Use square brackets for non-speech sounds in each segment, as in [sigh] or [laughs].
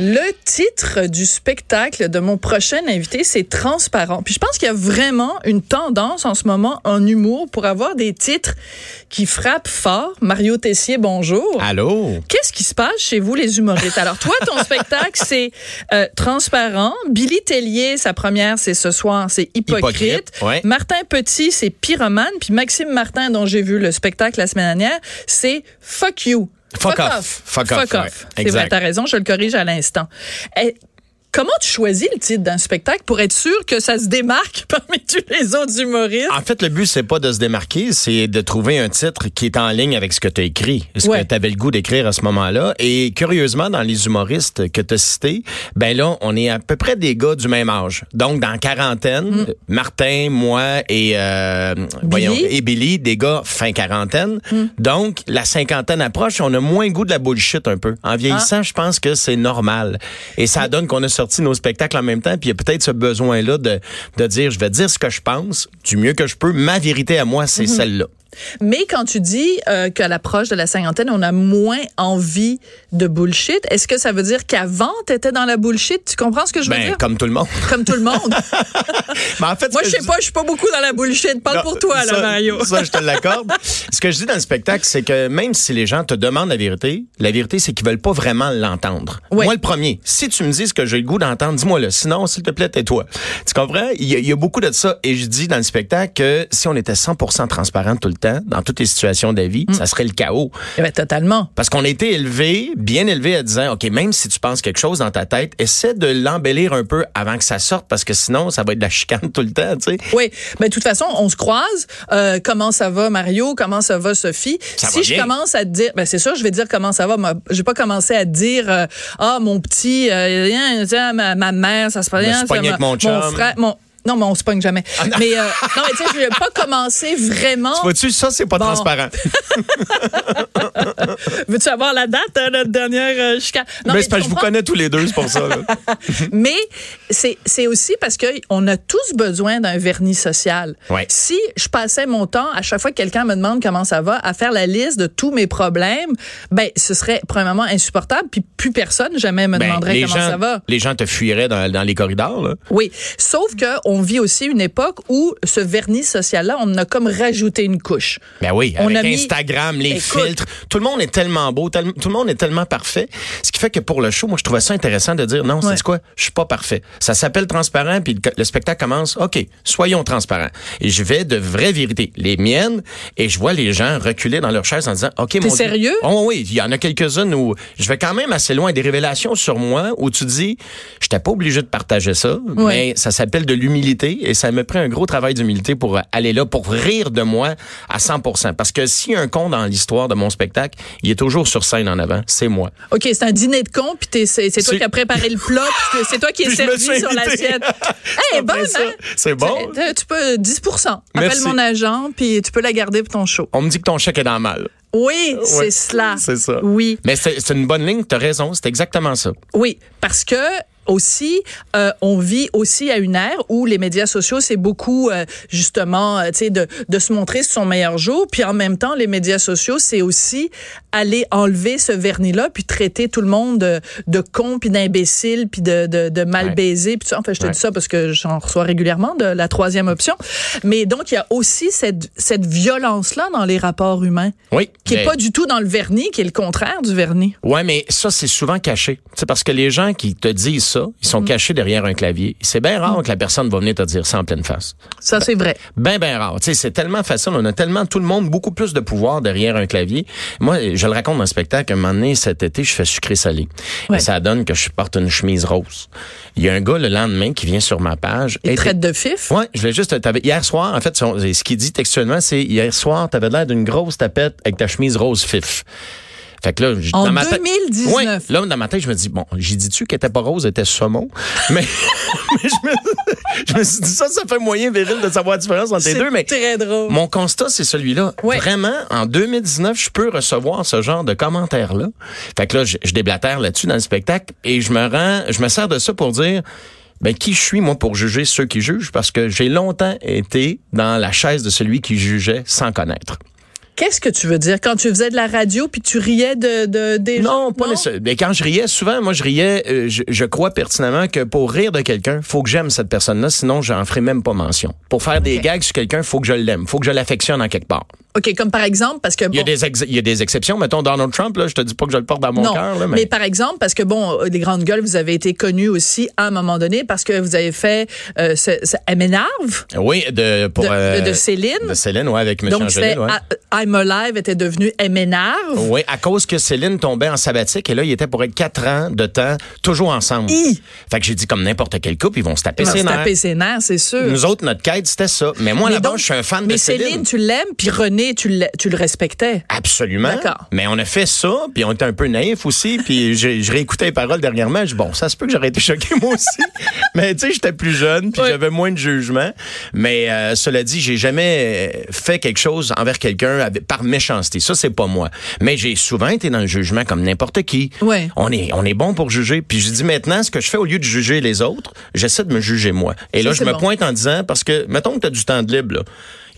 Le titre du spectacle de mon prochain invité, c'est Transparent. Puis je pense qu'il y a vraiment une tendance en ce moment en humour pour avoir des titres qui frappent fort. Mario Tessier, bonjour. Allô? Qu'est-ce qui se passe chez vous, les humoristes? Alors, toi, ton [laughs] spectacle, c'est euh, Transparent. Billy Tellier, sa première, c'est ce soir, c'est Hypocrite. Hypocrite, ouais. Martin Petit, c'est Pyromane. Puis Maxime Martin, dont j'ai vu le spectacle la semaine dernière, c'est Fuck You. Fuck off. Fuck off, ouais. C'est Exact. vrai, t'as raison, je le corrige à l'instant. Comment tu choisis le titre d'un spectacle pour être sûr que ça se démarque [laughs] parmi tous les autres humoristes? En fait, le but, c'est pas de se démarquer, c'est de trouver un titre qui est en ligne avec ce que tu as écrit, ce Ouais. que tu avais le goût d'écrire à ce moment-là. Et curieusement, dans les humoristes que tu as cités, ben là, on est à peu près des gars du même âge. Donc, dans quarantaine, Martin, moi et, euh, voyons, et Billy, des gars fin quarantaine. Donc, la cinquantaine approche, on a moins goût de la bullshit un peu. En vieillissant, je pense que c'est normal. Et ça donne qu'on a sorti nos spectacles en même temps, puis il y a peut-être ce besoin-là de, de dire, je vais dire ce que je pense, du mieux que je peux. Ma vérité à moi, c'est celle-là. Mais quand tu dis euh, qu'à l'approche de la cinquantaine, on a moins envie de bullshit, est-ce que ça veut dire qu'avant, tu étais dans la bullshit? Tu comprends ce que je veux Ben, dire? comme tout le monde. Comme tout le monde. [laughs] Mais en fait, Moi, je sais pas, je suis pas beaucoup dans la bullshit. Parle Non, pour toi, là, ça- Mario. Ça, je te l'accorde. [laughs] Ce que je dis dans le spectacle, c'est que même si les gens te demandent la vérité, la vérité, c'est qu'ils veulent pas vraiment l'entendre. Moi, le premier, si tu me dis ce que j'ai le goût d'entendre, dis-moi-le. Sinon, s'il te plaît, tais-toi. Tu comprends? Il y, a, il y a beaucoup de ça. Et je dis dans le spectacle que si on était 100% transparent tout le temps, dans toutes les situations de la vie, ça serait le chaos. Eh ben, totalement. Parce qu'on a été élevé, bien élevé à disant, OK, même si tu penses quelque chose dans ta tête, essaie de l'embellir un peu avant que ça sorte, parce que sinon, ça va être de la chicane tout le temps, tu sais. Oui, mais de toute façon, on se croise. Euh, comment ça va, Mario? Comment ça va, Sophie? Ça si va je bien. commence à te dire, ben c'est sûr, je vais dire comment ça va. Vais pas commencer à te dire, euh, ah mon petit, euh, ma, ma mère, ça se passe bien. ça, mon. Ah, frère, mon non, mais on se pogne jamais. mais euh, non, mais tu sais, je vais pas commencer vraiment. Vois-tu, ça, c'est pas Bon. transparent. [laughs] Veux-tu avoir la date de notre dernière euh, chicane? Non, mais mais c'est parce tu que je vous connais tous les deux, c'est pour ça. [laughs] Mais c'est aussi parce que on a tous besoin d'un vernis social. Ouais. Si je passais mon temps à chaque fois que quelqu'un me demande comment ça va à faire la liste de tous mes problèmes, ben ce serait premièrement insupportable puis plus personne jamais me Ben, demanderait comment gens, ça va. Les gens te fuiraient dans, dans les corridors. Là. Oui, sauf que on vit aussi une époque où ce vernis social là, on en a comme rajouté une couche. Ben oui, On avec a mis- Instagram, les Écoute. filtres, tout le monde est tellement beau, tel- tout le monde est tellement parfait. Ce qui fait que pour le show, moi, je trouvais ça intéressant de dire non, Ouais. c'est quoi, je suis pas parfait. Ça s'appelle transparent, puis le, le spectacle commence. Ok, soyons transparents. Et je vais de vraies vérités, les miennes, et je vois les gens reculer dans leur chaise en disant, ok, mon Dieu. sérieux? Oh oui, il y en a quelques-unes où je vais quand même assez loin, des révélations sur moi où tu dis, j'étais pas obligé de partager ça, mais ça s'appelle de l'humilité et ça me prend un gros travail d'humilité pour aller là, pour rire de moi à 100%. Parce que s'il y a un con dans l'histoire de mon spectacle, il est toujours sur scène en avant, c'est moi. OK, c'est un dîner de con puis c'est toi qui as préparé le plat, c'est toi qui es [laughs] je servi sur l'assiette. [laughs] Hey, bonne, hein? c'est bon. Tu, tu peux 10% Appelle mon agent puis tu peux la garder pour ton show. On me dit que ton chèque est dans le mal. Oui, c'est cela. C'est ça. Oui. Mais c'est c'est une bonne ligne, tu as raison, c'est exactement ça. Oui, parce que aussi, euh, on vit aussi à une ère où les médias sociaux, c'est beaucoup euh, justement, euh, tu sais, de, de se montrer sur son meilleur jour. Puis en même temps, les médias sociaux, c'est aussi aller enlever ce vernis-là, puis traiter tout le monde de, de con, puis d'imbécile, puis de, de, de mal Ouais. baisé. Puis tout ça. enfin, je te Ouais. dis ça parce que j'en reçois régulièrement de la troisième option. Mais donc, il y a aussi cette, cette violence-là dans les rapports humains, Oui. qui est mais- pas du tout dans le vernis, qui est le contraire du vernis. Ouais, mais ça, c'est souvent caché. C'est parce que les gens qui te disent ça, ils sont cachés derrière un clavier. C'est bien rare que la personne va venir te dire ça en pleine face. Ça, c'est vrai. Ben, ben rare. C'est tellement facile. On a tellement, tout le monde, beaucoup plus de pouvoir derrière un clavier. Moi, je le raconte dans le spectacle. Un moment donné, cet été, je fais sucré-salé. Ouais. Ça donne que je porte une chemise rose. Il y a un gars, le lendemain, qui vient sur ma page. Il et- traite de fif? Ouais, je voulais juste. Hier soir, en fait, ce qu'il dit textuellement, c'est hier soir, t'avais l'air d'une grosse tapette avec ta chemise rose fif. Fait que là, En dans ma tête- 2019. Ouais, là, dans ma tête, je me dis, bon, j'ai dit-tu qu'elle était pas rose, elle était saumon? [laughs] mais mais je, me, je me suis dit, ça, ça fait moyen viril de savoir la différence entre les deux, mais très drôle. mon constat, c'est celui-là. Ouais. Vraiment, en 2019, je peux recevoir ce genre de commentaires-là. Fait que là, je, je déblatère là-dessus dans le spectacle et je me rends, je me sers de ça pour dire, ben, qui je suis, moi, pour juger ceux qui jugent? Parce que j'ai longtemps été dans la chaise de celui qui jugeait sans connaître. Qu'est-ce que tu veux dire? Quand tu faisais de la radio puis tu riais de, de des gens? Non, pas nécessairement. Mais quand je riais, souvent, moi, je riais, euh, je, je crois pertinemment que pour rire de quelqu'un, faut que j'aime cette personne-là, sinon, j'en ferai même pas mention. Pour faire des gags sur quelqu'un, faut que je l'aime, faut que je l'affectionne en quelque part. OK, comme par exemple, parce que Il y, a bon, des ex- il y a des exceptions. Mettons Donald Trump, là, je te dis pas que je le porte dans mon cœur. mais... Mais, par exemple, parce que bon, euh, des grandes gueules, vous avez été connus aussi à un moment donné parce que vous avez fait euh, ce, ce oui, de, pour, de, euh, de Céline. de Céline, ouais, avec M. Donc, Angélil, ouais. I- I'm Alive était devenu Elle m'énerve. Oui, à cause que Céline tombait en sabbatique et là, il était pour être quatre ans de temps, toujours ensemble. Hi! Fait que j'ai dit, comme n'importe quel couple, ils vont se taper ses se nerfs. taper ses nerfs, c'est sûr. Nous autres, notre quête, c'était ça. Mais moi, Mais là-bas, je suis un fan mais de Céline. Céline, tu l'aimes, puis René, tu le, tu le respectais. Absolument. D'accord. Mais on a fait ça, puis on était un peu naïfs aussi, puis je, je réécoutais les paroles dernièrement. Je bon, ça se peut que j'aurais été choqué moi aussi. [laughs] mais tu sais, j'étais plus jeune, puis Oui. j'avais moins de jugement. Mais euh, cela dit, j'ai jamais euh, fait quelque chose envers quelqu'un par méchanceté. Ça, c'est pas moi. Mais j'ai souvent été dans le jugement comme n'importe qui. Ouais. On est, on est bon pour juger. Puis je dis maintenant, ce que je fais au lieu de juger les autres, j'essaie de me juger moi. Et Ça, là, je me bon. pointe en disant, parce que, mettons que tu as du temps de libre, là.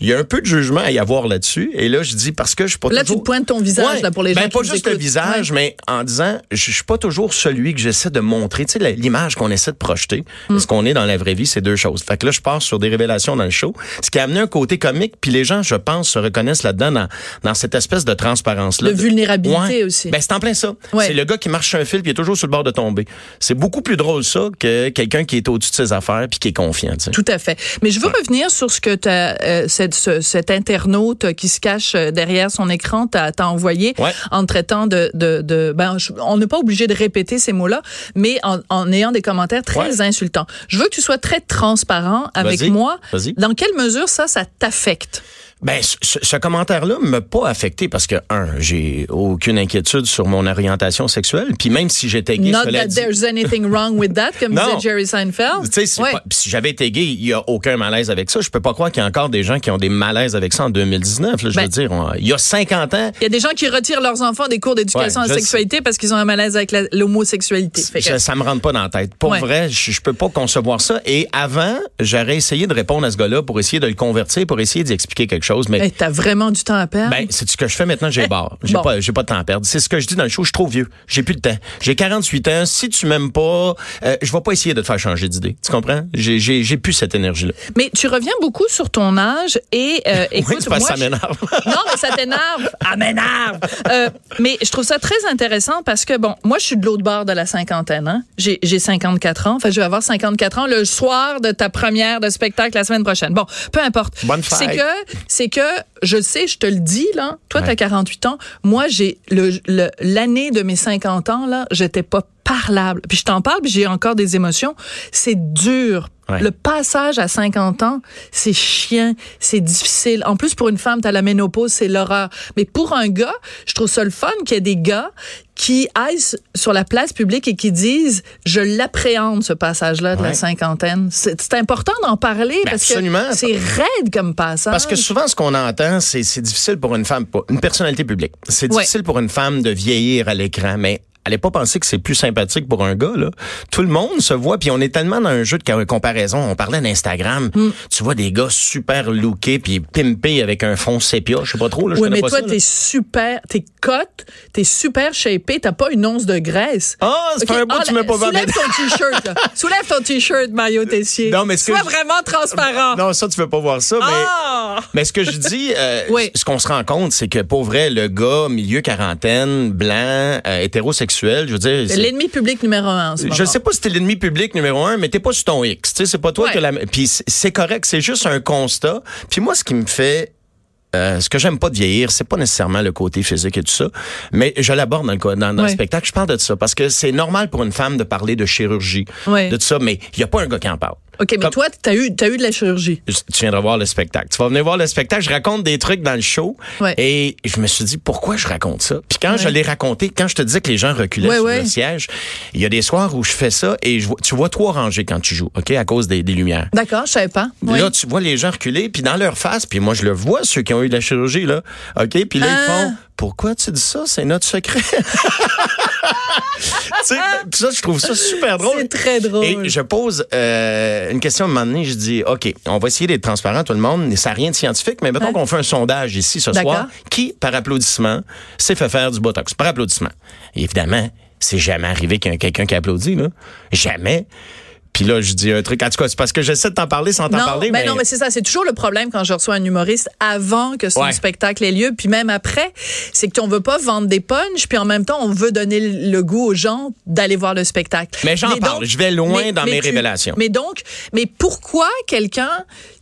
Il y a un peu de jugement à y avoir là-dessus. Et là, je dis, parce que je suis pas Là, tu toujours... te pointes ton visage, là, pour les gens ben, qui pas nous juste le écoutent. visage, Ouais. mais en disant, je suis pas toujours celui que j'essaie de montrer. Tu sais, l'image qu'on essaie de projeter, Mm. ce qu'on est dans la vraie vie, c'est deux choses. Fait que là, je pars sur des révélations dans le show, ce qui a amené un côté comique, puis les gens, je pense, se reconnaissent là-dedans, dans, dans cette espèce de transparence-là. De vulnérabilité Ouais. aussi. Ben, c'est en plein ça. C'est le gars qui marche sur un fil, puis est toujours sur le bord de tomber. C'est beaucoup plus drôle, ça, que quelqu'un qui est au-dessus de ses affaires, puis qui est confiant, tu sais. Tout à fait. Mais je veux revenir sur ce que t'as, euh, cette- ce- cet internaute qui se cache euh, derrière son écran t'a envoyé Ouais. en traitant de... de, de ben, je- on n'est pas obligé de répéter ces mots-là, mais en, en ayant des commentaires très Ouais. insultants. Je veux que tu sois très transparent avec moi. Vas-y. Dans quelle mesure ça, ça t'affecte? Ben, ce, ce- commentaire-là m'a pas affecté parce que, un, j'ai aucune inquiétude sur mon orientation sexuelle. Puis même si j'étais gay, Not that dit- there's anything wrong with that, comme [laughs] Non. disait Jerry Seinfeld. Tu sais, Ouais. si j'avais été gay, il y a aucun malaise avec ça. Je peux pas croire qu'il y a encore des gens qui ont des malaises avec ça en 2019. Là, je Ben- veux dire, on- il y a 50 ans, Il y a des gens qui retirent leurs enfants des cours d'éducation Ouais, à la sexualité parce qu'ils ont un malaise avec l'homosexualité. Ça, ça me rentre pas dans la tête. Pour Ouais. vrai, je, je peux pas concevoir ça. Et avant, j'aurais essayé de répondre à ce gars-là pour essayer de le convertir, pour essayer d'y expliquer quelque chose. Mais Hey, T'as vraiment du temps à perdre? Ben, c'est ce que je fais maintenant, j'ai barre. J'ai Bon. pas, j'ai pas de temps à perdre. C'est ce que je dis dans le show, je suis trop vieux. J'ai plus de temps. J'ai 48 ans. Si tu m'aimes pas, euh, je vais pas essayer de te faire changer d'idée. Tu comprends? J'ai, j'ai, j'ai plus cette énergie-là. Mais tu reviens beaucoup sur ton âge et euh, [laughs] écoute, oui, moi, ça m'énerve. [laughs] non, mais ça t'énerve. Ah, m'énerve. Euh, mais je trouve ça très intéressant parce que, bon, moi, je suis de l'autre bord de la cinquantaine. Hein? J'ai, j'ai 54 ans. Enfin, je vais avoir 54 ans le soir de ta première de spectacle la semaine prochaine. Bon, peu importe. Bonne fête. C'est que, c'est que, je sais, je te le dis, là. Toi, Ouais. t'as 48 ans. Moi, j'ai le, le- l'année de mes 50 ans, là, j'étais pas parlable. Puis je t'en parle, puis j'ai encore des émotions. C'est dur. Ouais. Le passage à 50 ans, c'est chiant, c'est difficile. En plus, pour une femme, t'as la ménopause, c'est l'horreur. Mais pour un gars, je trouve ça le fun qu'il y ait des gars qui aillent sur la place publique et qui disent je l'appréhende ce passage-là de la cinquantaine. C'est important d'en parler Ben, parce absolument. que c'est raide comme passage. Parce que souvent, ce qu'on entend, c'est, c'est difficile pour une femme, une personnalité publique. C'est Ouais. difficile pour une femme de vieillir à l'écran, mais allez pas penser que c'est plus sympathique pour un gars, là. Tout le monde se voit, puis on est tellement dans un jeu de comparaison. On parlait d'Instagram. Mm. Tu vois des gars super lookés, puis pimpés avec un fond sépia. Je sais pas trop, là. Oui, mais pas toi, t'es super, t'es cote, t'es super shapé, t'as pas une once de graisse. Ah, c'est Ok, un bout que tu m'as pas. Soulève ton t-shirt. [laughs] Soulève ton t-shirt, Mario Tessier. Non, mais que Sois je- vraiment transparent. Non, ça, tu veux pas voir ça, mais... Ah! Mais ce que je dis, euh, Oui. ce qu'on se rend compte, c'est que pour vrai, le gars milieu quarantaine, blanc, euh, hétérosexuel, je veux dire, C'est c'est- l'ennemi public numéro un en ce je sais pas si t'es l'ennemi public numéro un, mais t'es pas sur ton X. Tu sais, c'est pas toi Ouais. que la. Puis c'est- correct, c'est juste un constat. Puis moi, ce qui me fait euh, ce que j'aime pas de vieillir, c'est pas nécessairement le côté physique et tout ça, mais je l'aborde dans, le, dans, dans le spectacle. Je parle de ça parce que c'est normal pour une femme de parler de chirurgie, de tout ça, mais il y a pas un gars qui en parle. OK, mais Comme- toi, t'as eu, t'as eu de la chirurgie. tu viendras voir le spectacle. Tu vas venir voir le spectacle. Je raconte des trucs dans le show. Ouais. Et je me suis dit, pourquoi je raconte ça? Puis quand je l'ai raconté, quand je te disais que les gens reculaient Ouais, sur le siège, il y a des soirs où je fais ça et je vois- tu vois trois rangées quand tu joues, OK, à cause des, des lumières. D'accord, je savais pas. Oui. Là, tu vois les gens reculer, puis dans leur face, puis moi, je le vois, ceux qui ont eu de la chirurgie, là. OK? Puis là, Ah. ils font, pourquoi tu dis ça? C'est notre secret. [laughs] tu sais, puis ça, je trouve ça super drôle. C'est très drôle. Et je pose euh, une question à un moment donné, je dis, OK, on va essayer d'être transparent, tout le monde, ça n'a rien de scientifique, mais mettons Ouais. qu'on fait un sondage ici ce soir. Qui, par applaudissement, s'est fait faire du Botox? Par applaudissement. Et évidemment, c'est jamais arrivé qu'il y ait quelqu'un qui applaudit, là. Jamais. Puis là, je dis un truc. En tout cas, c'est parce que j'essaie de t'en parler sans t'en parler. ben mais non, mais c'est ça. C'est toujours le problème quand je reçois un humoriste avant que son Ouais. spectacle ait lieu, puis même après, c'est qu'on veut pas vendre des punchs, puis en même temps, on veut donner le goût aux gens d'aller voir le spectacle. Mais j'en parle. Je vais loin dans mes révélations. Mais donc, mais pourquoi quelqu'un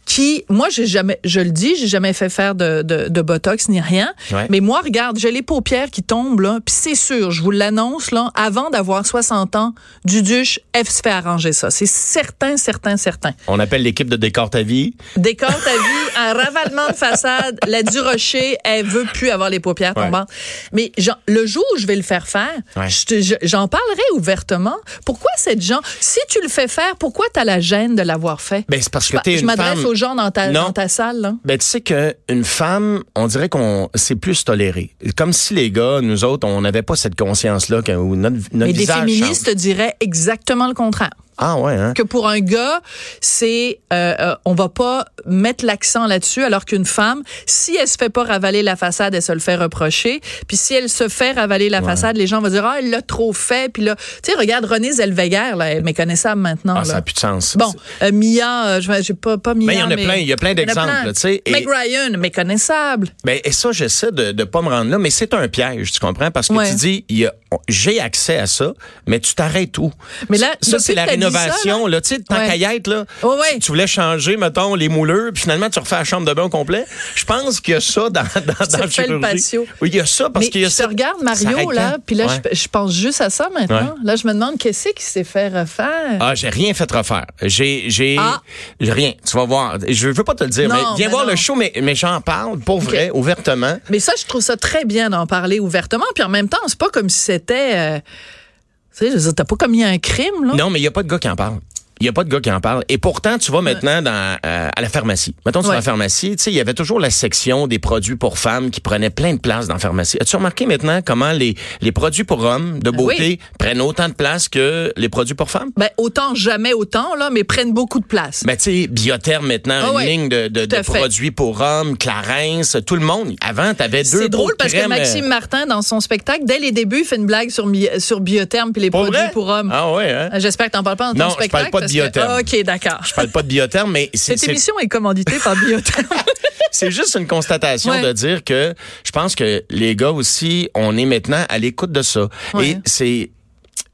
qui, moi, j'ai jamais, je le dis, j'ai jamais fait faire de, de, de botox ni rien. Ouais. Mais moi, regarde, j'ai les paupières qui tombent là, puis c'est sûr, je vous l'annonce là, avant d'avoir 60 ans, Duduche, elle se fait arranger ça. C'est certain, certain, certain. On appelle l'équipe de Décor ta vie. Décore ta vie, [laughs] un ravalement de façade, la Durocher, elle veut plus avoir les paupières Ouais. tombantes. Mais le jour où je vais le faire faire, Ouais. je- j'en parlerai ouvertement. Pourquoi cette gens, si tu le fais faire, pourquoi tu as la gêne de l'avoir fait? Ben, c'est parce Je que je une femme. Gens dans ta, Non. dans ta salle. Là? Ben, tu sais qu'une femme, on dirait qu'on c'est plus toléré. Comme si les gars, nous autres, on n'avait pas cette conscience-là notre, notre Mais des visage féministes change. diraient exactement le contraire. Ah ouais, hein? que pour un gars, c'est euh, euh, on va pas mettre l'accent là-dessus, alors qu'une femme, si elle se fait pas ravaler la façade, elle se le fait reprocher. Puis si elle se fait ravaler la façade, les gens vont dire ah elle l'a trop fait. Puis là, tu sais regarde Renée Zellweger là, elle est méconnaissable maintenant. Ah, là. ça n'a plus de sens. Bon, euh, Mia, euh, je j'ai pas pas Mia. Mais il y en a mais- plein, il y a plein d'exemples, tu sais, Meg Ryan, méconnaissable. Ben, et ça, j'essaie de ne pas me rendre là, mais c'est un piège, tu comprends? Parce que Ouais. tu dis, j'ai accès à ça, mais tu t'arrêtes où? Mais là, ça, c'est la ça, rénovation, là- tu sais, tant qu'à y être, là. Ouais. Tu voulais changer, mettons, les mouleurs, puis finalement, tu refais la chambre de bain au complet. Je pense qu'il y a ça dans, dans, dans la refais le chirurgie. patio. Oui, il y a ça, parce qu'il y a je ça. regarde Mario là, puis là Ouais. je, je pense juste à ça maintenant. Ouais. Là, je me demande qu'est-ce qui s'est fait refaire? Ah, j'ai rien fait refaire. J'ai, j'ai, Ah. rien. Tu vas voir. Je veux pas te le dire, Non, mais viens mais voir non. le show, mais, mais j'en parle, pour vrai, ouvertement. Mais ça, je trouve ça très bien d'en parler ouvertement. Puis en même temps, c'est pas comme si c'était. euh, tu sais, je veux t'as pas commis un crime, là. Non, mais il y a pas de gars qui en parle. Il y a pas de gars qui en parle. Et pourtant, tu vas maintenant dans, euh, à la pharmacie. Mettons, tu vas Ouais. à la pharmacie, tu sais, il y avait toujours la section des produits pour femmes qui prenaient plein de place dans la pharmacie. As-tu remarqué maintenant comment les, les produits pour hommes de beauté oui. prennent autant de place que les produits pour femmes? Ben, autant jamais autant, là, mais prennent beaucoup de place. Ben, tu sais, Biotherm maintenant, Ah une ouais, ligne de, de, de produits pour hommes, Clarence, tout le monde. Avant, t'avais deux c'est drôle parce que crème, euh, Maxime Martin, dans son spectacle, dès les débuts, il fait une blague sur, sur Biotherm puis les Pour produits vrai? pour hommes. Ah ouais, hein? Euh, J'espère que t'en parles pas dans ton Non, je parle spectacle. pas de Ah, OK, d'accord. Je parle pas de Biotherm, mais c'est Cette émission est commanditée par Biotherm. [laughs] C'est juste une constatation Ouais. de dire que je pense que les gars aussi, on est maintenant à l'écoute de ça. Ouais. Et c'est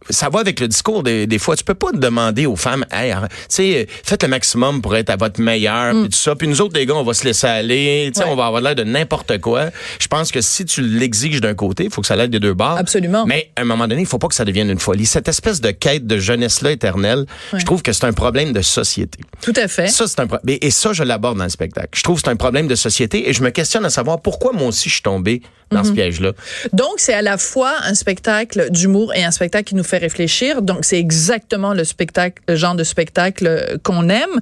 ça va avec le discours des, des fois. Tu peux pas demander aux femmes, hey, tu sais, faites le maximum pour être à votre meilleur, puis tout ça. Puis nous autres, les gars, on va se laisser aller. Tu Mm. Ouais. on va avoir l'air de n'importe quoi. Je pense que si tu l'exiges d'un côté, il faut que ça l'aide des deux bords. Absolument. Mais à un moment donné, il faut pas que ça devienne une folie. Cette espèce de quête de jeunesse-là éternelle, je trouve que c'est un problème de société. Tout à fait. Ça, c'est un pro- et- ça, je l'aborde dans le spectacle. Je trouve que c'est un problème de société et je me questionne à savoir pourquoi moi aussi je suis tombé dans ce piège-là. Donc, c'est à la fois un spectacle d'humour et un spectacle qui nous fait réfléchir. Donc, c'est exactement le spectacle, le genre de spectacle qu'on aime.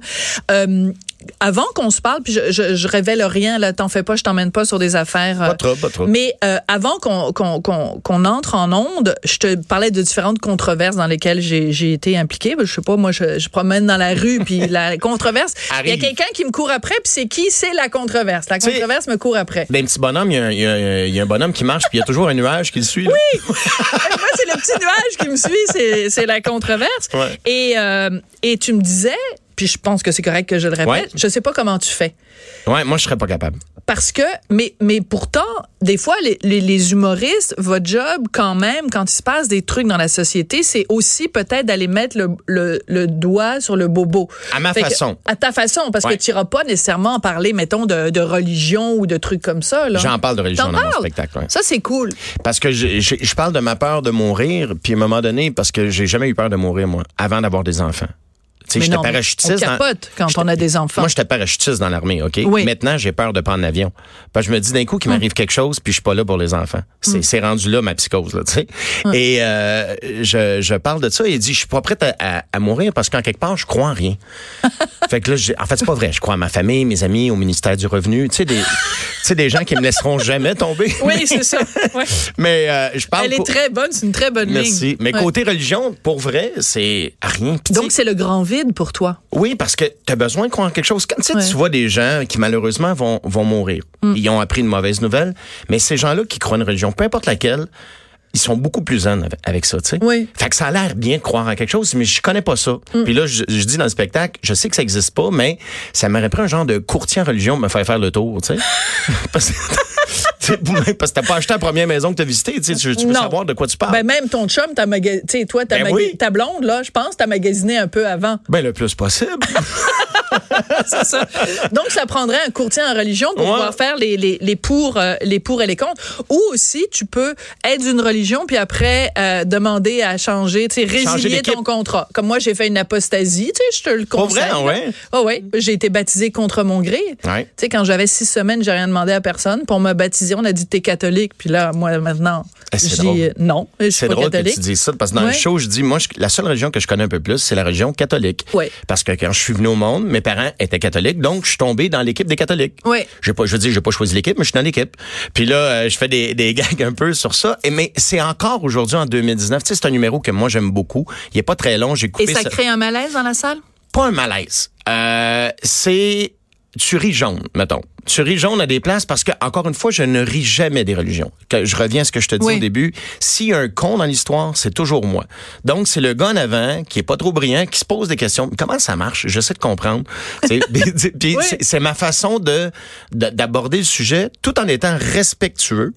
Euh, avant qu'on se parle, puis je, je, je révèle rien, là, t'en fais pas, je t'emmène pas sur des affaires. Pas euh, trop, pas trop. Mais euh, avant qu'on entre en onde, je te parlais de différentes controverses dans lesquelles j'ai été impliquée. Je sais pas, moi, je, je promène dans la rue, puis la [laughs] controverse, il y a quelqu'un qui me court après, puis c'est qui? C'est la controverse. La controverse me court après. D'un petit bonhomme, il y, a un- y y a bonhomme qui marche puis il y a toujours un nuage qui le suit. Oui! [laughs] Moi, c'est le petit nuage qui me suit, c'est, c'est la controverse. Ouais. Et, euh, et tu me disais, puis je pense que c'est correct que je le répète, Ouais. je sais pas comment tu fais. Ouais, moi, je serais pas capable. Parce que, mais, mais pourtant, des fois, les, les, les humoristes, votre job, quand même, quand il se passe des trucs dans la société, c'est aussi peut-être d'aller mettre le, le, le doigt sur le bobo. À ma Fait que- façon. à ta façon, parce Ouais. que tu n'iras pas nécessairement en parler, mettons, de, de religion ou de trucs comme ça. J'en parle de religion dans mon parles? spectacle. ouais. Ça, c'est cool. Parce que je, je, je parle de ma peur de mourir, puis à un moment donné, parce que j'ai jamais eu peur de mourir, moi, avant d'avoir des enfants. Tu sais, j'étais parachutiste. on dans- quand on a des enfants. Moi, j'étais parachutiste dans l'armée, OK? Oui. Maintenant, j'ai peur de prendre l'avion. Parce que je me dis d'un coup qu'il Hum. m'arrive quelque chose, puis je suis pas là pour les enfants. C'est c'est rendu là, ma psychose, là, tu sais. Et euh, je, je parle de ça, et il dit, je suis pas prête à, à- à mourir parce qu'en quelque part, je crois en rien. [laughs] fait que là, en fait, c'est pas vrai. Je crois à ma famille, mes amis, au ministère du Revenu. Tu sais, des, tu sais, des gens qui me laisseront jamais tomber. [laughs] Oui, c'est ça. [laughs] Ouais. Mais euh, je parle... Elle est très bonne, c'est une très bonne ligne. Merci. Mais Ouais. côté religion, pour vrai, c'est rien. Donc, c'est le grand vide pour toi. oui, parce que tu as besoin de croire en quelque chose. Quand tu, sais, Ouais. tu vois des gens qui malheureusement vont, vont mourir, Mm. ils ont appris une mauvaise nouvelle, mais ces gens-là qui croient en une religion, peu importe laquelle, ils sont beaucoup plus zen avec, ça, tu sais. Oui. Mm. Fait que ça a l'air bien de croire en quelque chose, mais je connais pas ça. Puis là, je, je dis dans le spectacle, je sais que ça existe pas, mais ça m'aurait pris un genre de courtier en religion pour me faire faire le tour, tu sais. [laughs] parce que parce que t'as pas acheté la première maison que t'as visitée, tu sais, tu, veux Non. savoir de quoi tu parles. Ben, même ton chum, t'as maga- tu sais, toi, t'as Ben maga- oui. ta blonde, là, je pense, t'as magasiné un peu avant. Ben, le plus possible. [laughs] [laughs] C'est ça. Donc, ça prendrait un courtier en religion pour Ouais. pouvoir faire les, les, les, pour, euh, les pour et les contre. Ou aussi, tu peux être d'une religion puis après euh, demander à changer, tu sais, résilier ton contrat. Comme moi, j'ai fait une apostasie, tu sais, je te le Pour conseille. vrai, ouais? Oh, ouais. J'ai été baptisée contre mon gré. Ouais. Tu sais, quand j'avais six semaines, j'ai rien demandé à personne. Pour me baptiser, on a dit t'es catholique. Puis là, moi, maintenant, c'est je dis non, je suis C'est pas drôle catholique. que tu dises ça parce que dans le Ouais. show, je dis, moi, je- la seule religion que je connais un peu plus, c'est la religion catholique. Ouais. Parce que quand je suis venu au monde, mes parents étaient catholiques, donc je suis tombé dans l'équipe des catholiques. J'ai pas, je veux dire, j'ai pas choisi l'équipe, mais je suis dans l'équipe. Puis là, euh, je fais des, des [laughs] gags un peu sur ça. Et mais c'est encore aujourd'hui en 2019. Tu sais, c'est un numéro que moi j'aime beaucoup. Il est pas très long. J'ai coupé Et ça ça- crée un malaise dans la salle? pas un malaise. Euh, c'est tu ris jaune, mettons. Tu ris jaune à des places parce que, encore une fois, je ne ris jamais des religions. Que je reviens à ce que je te dis Oui. au début. S'il y a un con dans l'histoire, c'est toujours moi. Donc, c'est le gars en avant qui est pas trop brillant, qui se pose des questions. Comment ça marche? J'essaie de comprendre. [laughs] C'est- Oui. ma façon de- d'aborder le sujet tout en étant respectueux,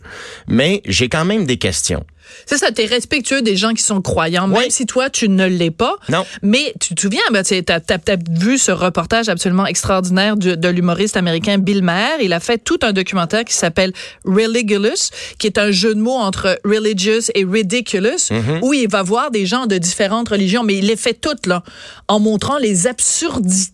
mais j'ai quand même des questions. C'est ça, t'es respectueux des gens qui sont croyants, même Oui. si toi, tu ne l'es pas. Non. Mais tu te souviens, ben, tu as, peut-être vu ce reportage absolument extraordinaire de, de l'humoriste américain Bill Maher. Il a fait tout un documentaire qui s'appelle Religulous, qui est un jeu de mots entre religious et ridiculous, Mm-hmm. où il va voir des gens de différentes religions, mais il les fait toutes, là, en montrant les absurdités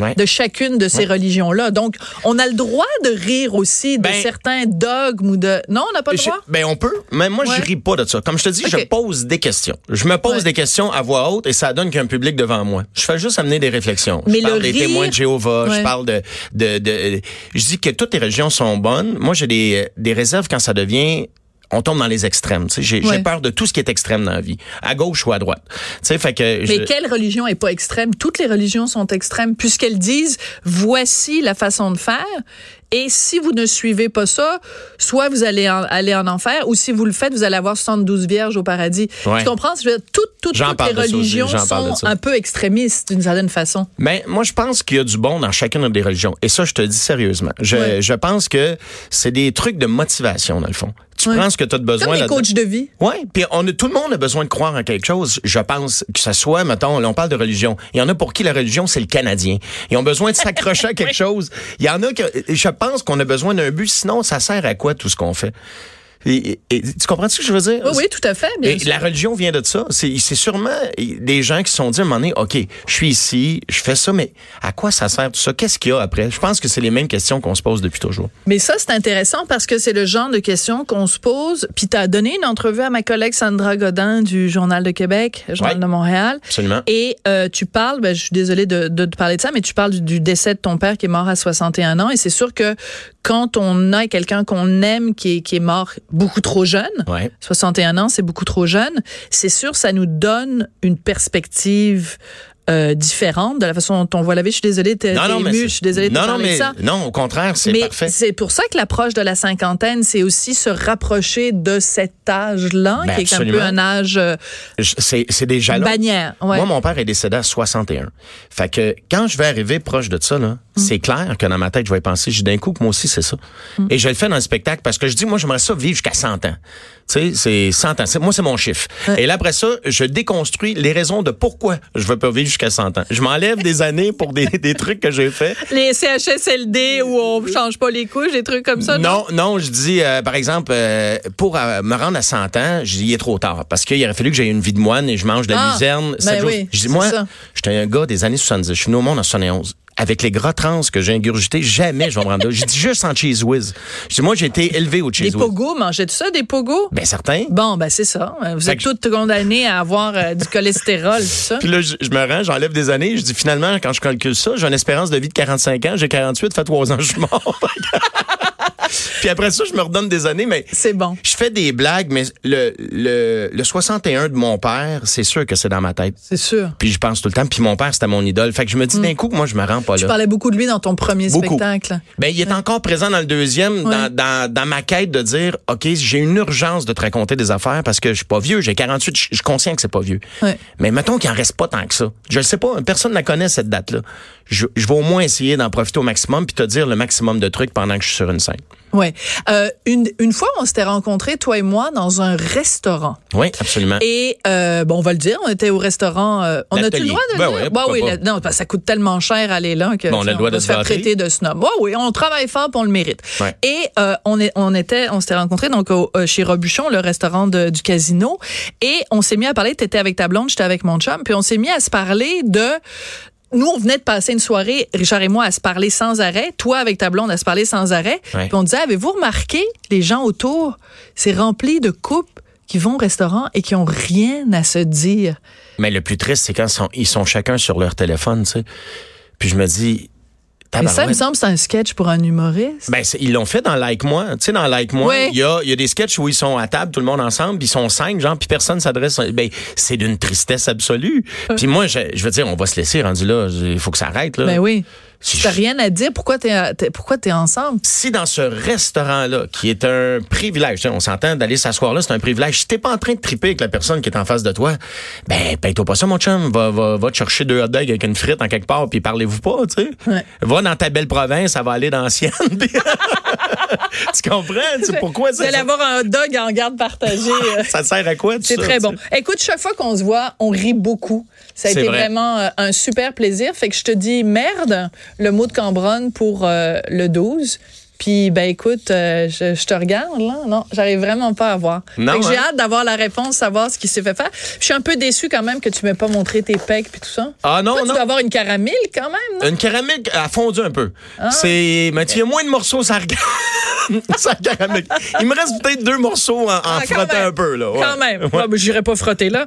Ouais. de chacune de ces religions-là. Donc, on a le droit de rire aussi de Ben, certains dogmes ou de... Non, on n'a pas le Je- droit? ben on peut, mais moi Ouais. je ris pas de ça. Comme je te dis, je pose des questions. Je me pose Ouais. des questions à voix haute et ça donne qu'il y a un public devant moi. Je fais juste amener des réflexions. Mais je parle le des rire- témoins de Jéhovah, Ouais. je parle de, de, de, je dis que toutes les religions sont bonnes. Moi j'ai des, des réserves quand ça devient on tombe dans les extrêmes. J'ai Ouais. peur de tout ce qui est extrême dans la vie, à gauche ou à droite. Tu sais, fait que Mais je- quelle religion est pas extrême? Toutes les religions sont extrêmes puisqu'elles disent voici la façon de faire. Et si vous ne suivez pas ça, soit vous allez en, aller en enfer, ou si vous le faites, vous allez avoir 72 vierges au paradis. Ouais. Tu comprends? Je veux dire, toutes, toutes, les aussi, religions sont un peu extrémistes d'une certaine façon. Ben, moi, je pense qu'il y a du bon dans chacune des religions. Et ça, je te dis sérieusement. Je, Ouais. je pense que c'est des trucs de motivation, dans le fond. Tu Ouais. prends ce que tu as besoin Comme les coachs de vie. Oui, puis on a, tout le monde a besoin de croire en quelque chose. Je pense que ça soit, mettons, là, on parle de religion. Il y en a pour qui la religion, c'est le Canadien. Ils ont besoin de s'accrocher à [laughs] quelque chose. Il y en a que, je pense qu'on a besoin d'un but, sinon ça sert à quoi tout ce qu'on fait? Et, et- et tu comprends ce que je veux dire? Oui, oui, tout à fait. bien Et sûr. la religion vient de ça. C'est c'est sûrement des gens qui se sont dit à un moment donné, OK, je suis ici, je fais ça, mais à quoi ça sert tout ça? Qu'est-ce qu'il y a après? Je pense que c'est les mêmes questions qu'on se pose depuis toujours. Mais ça, c'est intéressant parce que c'est le genre de questions qu'on se pose. Puis tu as donné une entrevue à ma collègue Sandra Godin du Journal de Québec, Journal Ouais. de Montréal. Absolument. Et euh, tu parles, ben, je suis désolée de, de te parler de ça, mais tu parles du, du décès de ton père qui est mort à 61 ans. Et c'est sûr que quand on a quelqu'un qu'on aime qui est, qui est mort beaucoup trop jeune, Ouais. 61 ans, c'est beaucoup trop jeune, c'est sûr, ça nous donne une perspective euh, différente de la façon dont on voit la vie. Je suis désolée, t'es émue, je suis désolée de non, non, mais ça. non, au contraire, c'est parfait. c'est pour ça que l'approche de la cinquantaine, c'est aussi se rapprocher de cet âge-là, Ben, qui est un peu un âge euh, c'est des jalons. bannière. Ouais. Moi, mon père est décédé à 61. Fait que quand je vais arriver proche de ça, là, c'est clair que dans ma tête, je vais y penser, j'ai d'un coup que moi aussi, c'est ça. Et je le fais dans le spectacle parce que je dis, moi, j'aimerais ça vivre jusqu'à 100 ans. Tu sais, c'est 100 ans. Moi, c'est mon chiffre. Et là, après ça, je déconstruis les raisons de pourquoi je veux pas vivre jusqu'à 100 ans. Je m'enlève des [laughs] années pour des, des trucs que j'ai faits. Les CHSLD où on change pas les couches, des trucs comme ça. Non, non, je dis, euh, par exemple, euh, pour euh, me rendre à 100 ans, je dis, il est trop tard. Parce qu'il aurait fallu que j'aie une vie de moine et je mange de la Ah, luzerne. ben sept jours. oui, je dis, moi, j'étais un gars des années 70. Je suis venu au monde en 71. Avec les gras trans que j'ai ingurgités, jamais je vais me rendre là. J'ai dit juste en cheese whiz. Je dis, moi, j'ai été élevé au Des cheese whiz. pogos, mangez-tu ça, des pogos? Ben, certain. Bon, ben c'est ça. Vous Fait êtes toutes condamnées à avoir euh, du cholestérol, tout ça. Puis là, je, je me rends, j'enlève des années. Je dis, finalement, quand je calcule ça, j'ai une espérance de vie de 45 ans. J'ai 48, fait 3 ans, je suis mort. [laughs] Puis après ça, je me redonne des années, mais C'est bon. je fais des blagues, mais le, le, le 61 de mon père, c'est sûr que c'est dans ma tête. C'est sûr. Puis je pense tout le temps. Puis mon père, c'était mon idole. Fait que je me dis d'un coup que moi, je me rends pas Tu là. parlais beaucoup de lui dans ton premier Beaucoup. spectacle. Ben, il est encore présent dans le deuxième, Ouais. dans, dans, dans ma quête de dire, OK, j'ai une urgence de te raconter des affaires parce que je suis pas vieux, j'ai 48, je je suis conscient que c'est pas vieux. Ouais. Mais mettons qu'il en reste pas tant que ça. Je le sais pas, personne ne la connaît, cette date-là. Je, je vais au moins essayer d'en profiter au maximum puis te dire le maximum de trucs pendant que je suis sur une scène. Ouais. Euh, une, une fois, on s'était rencontrés, toi et moi, dans un restaurant. Oui, absolument. Et euh, bon, on va le dire, on était au restaurant. euh, on a-tu le droit de le Ben dire? ouais, Bah oui, la- non, parce que ça coûte tellement cher aller là que Bon, on a le droit de se faire traiter de snob. Ouais, oui, on travaille fort pour on le mérite. Ouais. Et euh, on est, on était, on s'était rencontrés donc au- euh, chez Robuchon, le restaurant de- du casino, et on s'est mis à parler. T'étais avec ta blonde, j'étais avec mon chum, puis on s'est mis à se parler de nous, on venait de passer une soirée, Richard et moi, à se parler sans arrêt. Toi, avec ta blonde, à se parler sans arrêt. Ouais. Puis on disait, avez-vous remarqué, les gens autour, c'est rempli de couples qui vont au restaurant et qui ont rien à se dire? Mais le plus triste, c'est quand ils sont, ils sont chacun sur leur téléphone, tu sais. Puis je me dis, Mais ça, il me semble, c'est un sketch pour un humoriste. Ben, ils l'ont fait dans Like Moi. Tu sais, dans Like Moi, il y, a, y a des sketchs où ils sont à table, tout le monde ensemble, puis ils sont cinq, genre, puis personne s'adresse. Ben, c'est d'une tristesse absolue. Puis moi, je, je veux dire, on va se laisser rendu là. Il faut que ça arrête, là. Ben oui. Si T'as rien à dire. Pourquoi t'es, t'es- pourquoi ensemble? si dans ce restaurant-là, qui est un privilège, tu on s'entend d'aller s'asseoir là, c'est un privilège. Si t'es pas en train de triper avec la personne qui est en face de toi, ben, paye-toi pas ça, mon chum. Va, va, va te chercher deux hot dogs avec une frite en quelque part, puis parlez-vous pas, tu sais. Ouais. Va dans ta belle province, ça va aller dans sienne. [laughs] tu comprends? C'est pourquoi ça, allez avoir un hot dog en garde partagée. [laughs] euh. ça sert à quoi, C'est très tu bon. Écoute, chaque fois qu'on se voit, on rit beaucoup. Ça a été vrai. vraiment euh, un super plaisir. Fait que je te dis merde, le mot de Cambronne pour euh, le 12. Puis, ben écoute, euh, je, je te regarde, là. Non, j'arrive vraiment pas à voir. Non, j'ai hein? hâte d'avoir la réponse, savoir ce qui s'est fait faire. Je suis un peu déçue quand même que tu m'aies pas montré tes pecs puis tout ça. Ah non, Toi, tu non. dois avoir une caramel quand même, non? Une caramel a fondu un peu. Ah. C'est, mais tu y a moins de morceaux, ça regarde. [laughs] ça. Il me reste peut-être deux morceaux en, en Ah, frottant même. un peu, là. Ouais. Quand même. Ouais. Ouais, ben, J'irai pas frotter là.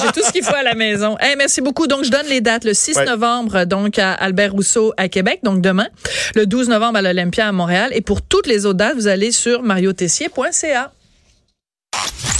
J'ai tout ce qu'il faut à la maison. Hey, merci beaucoup. Donc, je donne les dates. Le 6 Ouais. novembre, donc, à Albert Rousseau à Québec, donc demain. Le 12 novembre à l'Olympia à Montréal. Et pour toutes les autres dates, vous allez sur mariotessier.ca.